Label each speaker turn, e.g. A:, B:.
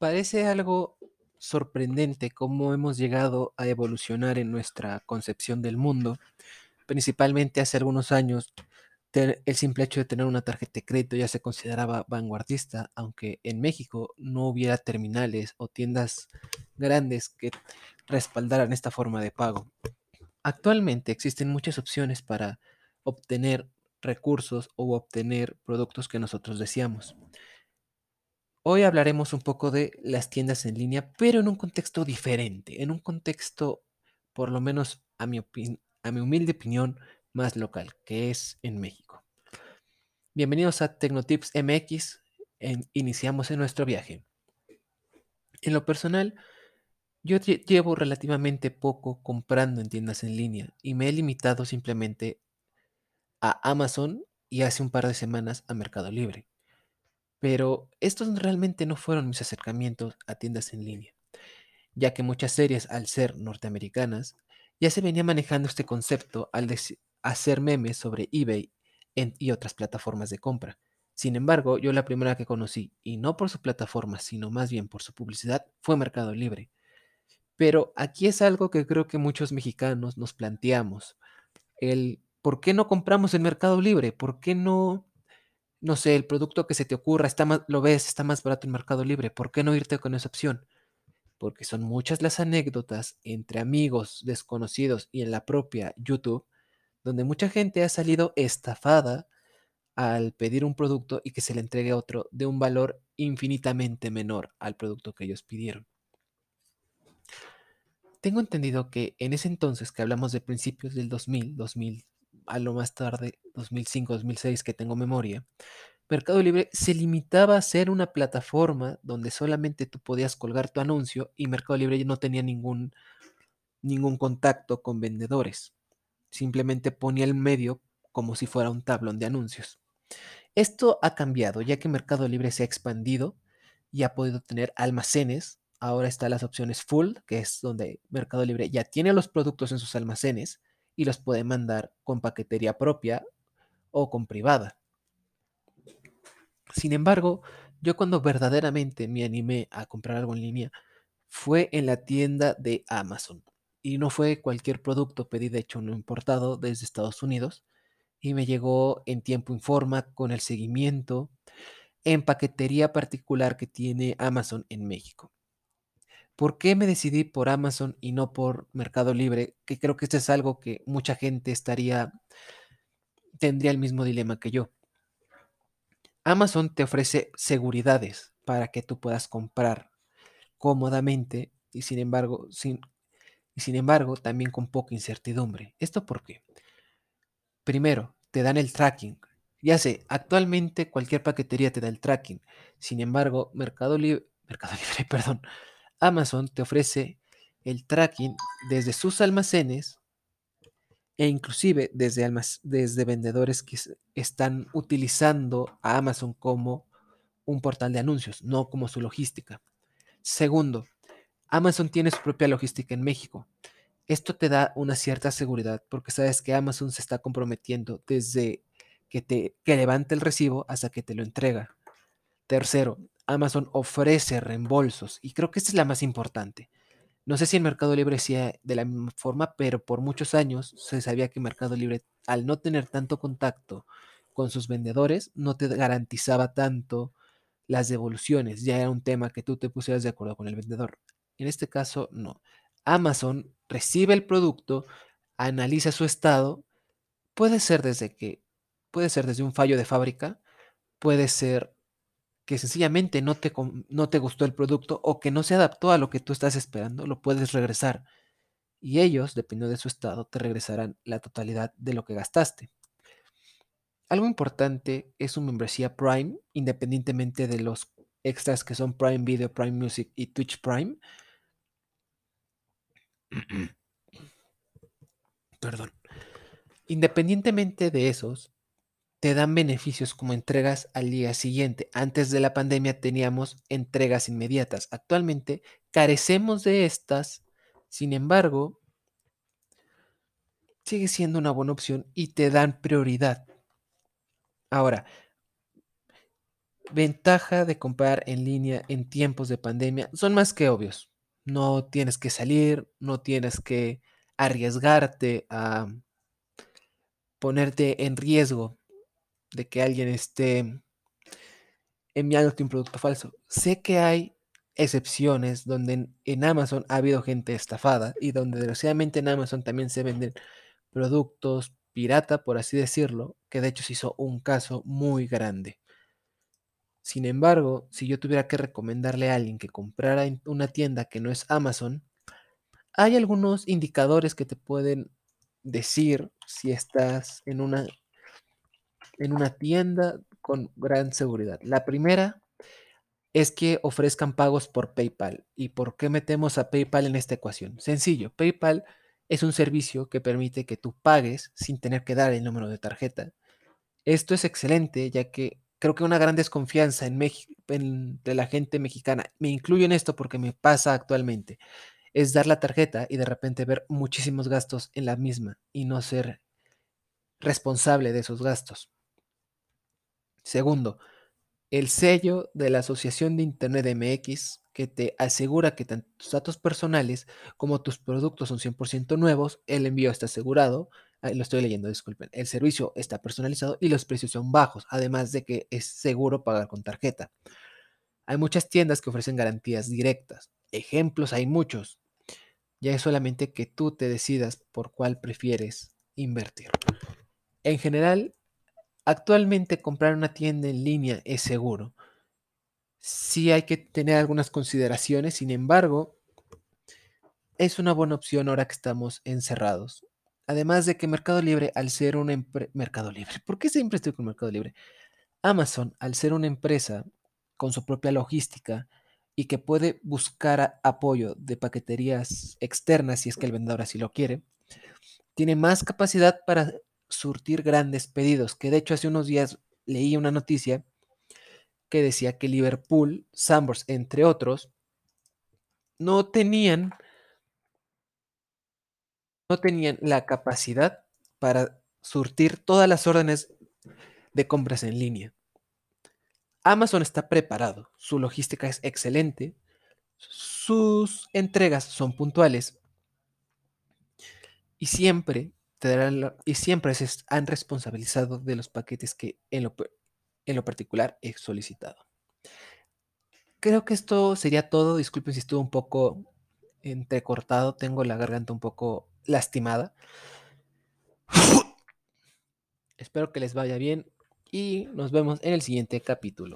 A: Parece algo sorprendente cómo hemos llegado a evolucionar en nuestra concepción del mundo, principalmente hace algunos años. El simple hecho de tener una tarjeta de crédito ya se consideraba vanguardista, aunque en México no hubiera terminales o tiendas grandes que respaldaran esta forma de pago. Actualmente existen muchas opciones para obtener recursos o obtener productos que nosotros deseamos. Hoy hablaremos un poco de las tiendas en línea, pero en un contexto diferente, en un contexto, por lo menos a mi, a mi humilde opinión, más local, que es en México. Bienvenidos a Tecnotips MX. iniciamos en nuestro viaje. En lo personal, yo lle- llevo relativamente poco comprando en tiendas en línea y me he limitado simplemente a Amazon y hace un par de semanas a Mercado Libre. Pero estos realmente no fueron mis acercamientos a tiendas en línea, ya que muchas series, al ser norteamericanas, ya se venía manejando este concepto al hacer memes sobre eBay y otras plataformas de compra. Sin embargo, yo la primera que conocí, y no por su plataforma, sino más bien por su publicidad, fue Mercado Libre. Pero aquí es algo que creo que muchos mexicanos nos planteamos, el ¿por qué no compramos en Mercado Libre? ¿Por qué no no sé, el producto que se te ocurra está más, lo ves, está más barato en Mercado Libre. ¿Por qué no irte con esa opción? Porque son muchas las anécdotas entre amigos desconocidos y en la propia YouTube, donde mucha gente ha salido estafada al pedir un producto y que se le entregue otro de un valor infinitamente menor al producto que ellos pidieron. Tengo entendido que en ese entonces, que hablamos de principios del 2000, 2000, a lo más tarde, 2005, 2006, que tengo memoria, Mercado Libre se limitaba a ser una plataforma donde solamente tú podías colgar tu anuncio y Mercado Libre no tenía ningún, ningún contacto con vendedores. Simplemente ponía el medio como si fuera un tablón de anuncios. Esto ha cambiado ya que Mercado Libre se ha expandido y ha podido tener almacenes. Ahora están las opciones full, que es donde Mercado Libre ya tiene los productos en sus almacenes y los puede mandar con paquetería propia o con privada. Sin embargo, yo cuando verdaderamente me animé a comprar algo en línea fue en la tienda de Amazon. Y no fue cualquier producto, pedí de hecho uno importado desde Estados Unidos y me llegó en tiempo y forma con el seguimiento en paquetería particular que tiene Amazon en México. ¿Por qué me decidí por Amazon y no por Mercado Libre? Que creo que esto es algo que mucha gente estaría, tendría el mismo dilema que yo. Amazon te ofrece seguridades para que tú puedas comprar cómodamente y sin embargo, sin, y sin embargo también con poca incertidumbre. ¿Esto por qué? Primero, te dan el tracking. Ya sé, actualmente cualquier paquetería te da el tracking. Sin embargo, Mercado Libre, Mercado Libre, perdón, Amazon te ofrece el tracking desde sus almacenes e inclusive desde, desde vendedores que están utilizando a Amazon como un portal de anuncios, no como su logística. Segundo, Amazon tiene su propia logística en México. Esto te da una cierta seguridad porque sabes que Amazon se está comprometiendo desde que te que levanta el recibo hasta que te lo entrega. Tercero, Amazon ofrece reembolsos y creo que esta es la más importante. No sé si en Mercado Libre sea de la misma forma, pero por muchos años se sabía que Mercado Libre, al no tener tanto contacto con sus vendedores, no te garantizaba tanto las devoluciones. Ya era un tema que tú te pusieras de acuerdo con el vendedor. En este caso, no. Amazon recibe el producto, analiza su estado, puede ser desde que, puede ser desde un fallo de fábrica, puede ser que sencillamente no te, no te gustó el producto o que no se adaptó a lo que tú estás esperando, lo puedes regresar. Y ellos, dependiendo de su estado, te regresarán la totalidad de lo que gastaste. Algo importante es su membresía Prime, independientemente de los extras que son Prime Video, Prime Music y Twitch Prime. Perdón. Independientemente de esos, te dan beneficios como entregas al día siguiente. Antes de la pandemia teníamos entregas inmediatas. Actualmente carecemos de estas. Sin embargo, sigue siendo una buena opción y te dan prioridad. Ahora, ventaja de comprar en línea en tiempos de pandemia son más que obvios. No tienes que salir, no tienes que arriesgarte a ponerte en riesgo de que alguien esté enviándote un producto falso. Sé que hay excepciones donde en, Amazon ha habido gente estafada y donde desgraciadamente en Amazon también se venden productos pirata, por así decirlo, que de hecho se hizo un caso muy grande. Sin embargo, si yo tuviera que recomendarle a alguien que comprara en una tienda que no es Amazon, hay algunos indicadores que te pueden decir si estás en una, en una tienda con gran seguridad. La primera es que ofrezcan pagos por PayPal. ¿Y por qué metemos a PayPal en esta ecuación? Sencillo, PayPal es un servicio que permite que tú pagues sin tener que dar el número de tarjeta. Esto es excelente ya que creo que una gran desconfianza en la gente mexicana, me incluyo en esto porque me pasa actualmente, es dar la tarjeta y de repente ver muchísimos gastos en la misma y no ser responsable de esos gastos. Segundo, el sello de la Asociación de Internet MX que te asegura que tanto tus datos personales como tus productos son 100% nuevos, el envío está asegurado, lo estoy leyendo, disculpen, el servicio está personalizado y los precios son bajos, además de que es seguro pagar con tarjeta. Hay muchas tiendas que ofrecen garantías directas. Ejemplos hay muchos. Ya es solamente que tú te decidas por cuál prefieres invertir. En general, actualmente comprar una tienda en línea es seguro. Sí hay que tener algunas consideraciones, sin embargo, es una buena opción ahora que estamos encerrados. Además de que Mercado Libre, al ser una empresa... Mercado Libre, ¿por qué siempre estoy con Mercado Libre? Amazon, al ser una empresa con su propia logística y que puede buscar apoyo de paqueterías externas si es que el vendedor así lo quiere, tiene más capacidad para surtir grandes pedidos, que de hecho hace unos días leí una noticia que decía que Liverpool, Sambors, entre otros, no tenían no tenían la capacidad para surtir todas las órdenes de compras en línea. Amazon está preparado, su logística es excelente, sus entregas son puntuales y siempre y siempre se han responsabilizado de los paquetes que en lo, en lo particular he solicitado. Creo que esto sería todo. Disculpen si estuvo un poco entrecortado. Tengo la garganta un poco lastimada. Espero que les vaya bien y nos vemos en el siguiente capítulo.